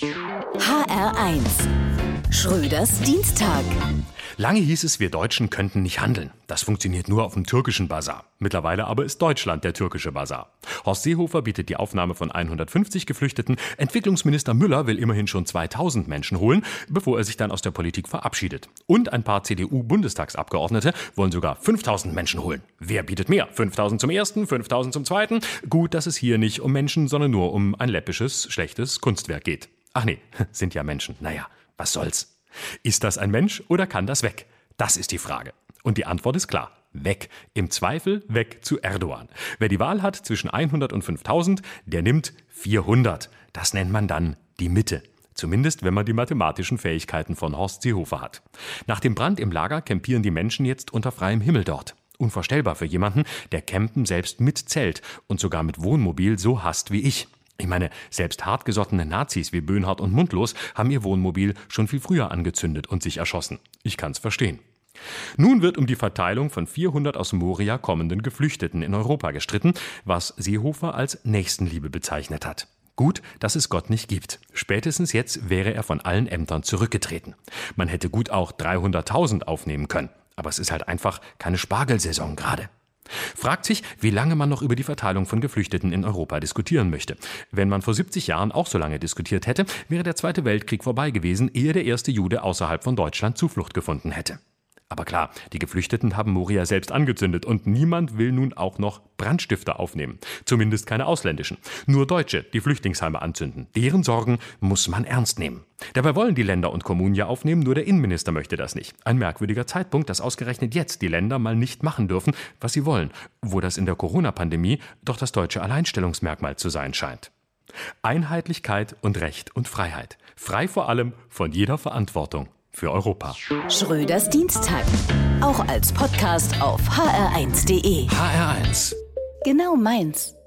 HR1 Schröders Dienstag. Lange hieß es, wir Deutschen könnten nicht handeln. Das funktioniert nur auf dem türkischen Bazar. Mittlerweile aber ist Deutschland der türkische Bazar. Horst Seehofer bietet die Aufnahme von 150 Geflüchteten. Entwicklungsminister Müller will immerhin schon 2000 Menschen holen, bevor er sich dann aus der Politik verabschiedet. Und ein paar CDU-Bundestagsabgeordnete wollen sogar 5000 Menschen holen. Wer bietet mehr? 5000 zum ersten, 5000 zum zweiten? Gut, dass es hier nicht um Menschen, sondern nur um ein läppisches, schlechtes Kunstwerk geht. Ach nee, sind ja Menschen. Naja, was soll's. Ist das ein Mensch oder kann das weg? Das ist die Frage. Und die Antwort ist klar. Weg. Im Zweifel weg zu Erdogan. Wer die Wahl hat zwischen 100 und 5000, der nimmt 400. Das nennt man dann die Mitte. Zumindest, wenn man die mathematischen Fähigkeiten von Horst Seehofer hat. Nach dem Brand im Lager campieren die Menschen jetzt unter freiem Himmel dort. Unvorstellbar für jemanden, der Campen selbst mit Zelt und sogar mit Wohnmobil so hasst wie ich. Ich meine, selbst hartgesottene Nazis wie Böhnhardt und Mundlos haben ihr Wohnmobil schon viel früher angezündet und sich erschossen. Ich kann's verstehen. Nun wird um die Verteilung von 400 aus Moria kommenden Geflüchteten in Europa gestritten, was Seehofer als Nächstenliebe bezeichnet hat. Gut, dass es Gott nicht gibt. Spätestens jetzt wäre er von allen Ämtern zurückgetreten. Man hätte gut auch 300.000 aufnehmen können. Aber es ist halt einfach keine Spargelsaison gerade. Fragt sich, wie lange man noch über die Verteilung von Geflüchteten in Europa diskutieren möchte. Wenn man vor 70 Jahren auch so lange diskutiert hätte, wäre der Zweite Weltkrieg vorbei gewesen, ehe der erste Jude außerhalb von Deutschland Zuflucht gefunden hätte. Aber klar, die Geflüchteten haben Moria selbst angezündet und niemand will nun auch noch Brandstifter aufnehmen. Zumindest keine ausländischen. Nur Deutsche, die Flüchtlingsheime anzünden. Deren Sorgen muss man ernst nehmen. Dabei wollen die Länder und Kommunen ja aufnehmen, nur der Innenminister möchte das nicht. Ein merkwürdiger Zeitpunkt, dass ausgerechnet jetzt die Länder mal nicht machen dürfen, was sie wollen, wo das in der Corona-Pandemie doch das deutsche Alleinstellungsmerkmal zu sein scheint. Einheitlichkeit und Recht und Freiheit. Frei vor allem von jeder Verantwortung für Europa. Schröders Dienstag. Auch als Podcast auf hr1.de. HR1. Genau meins.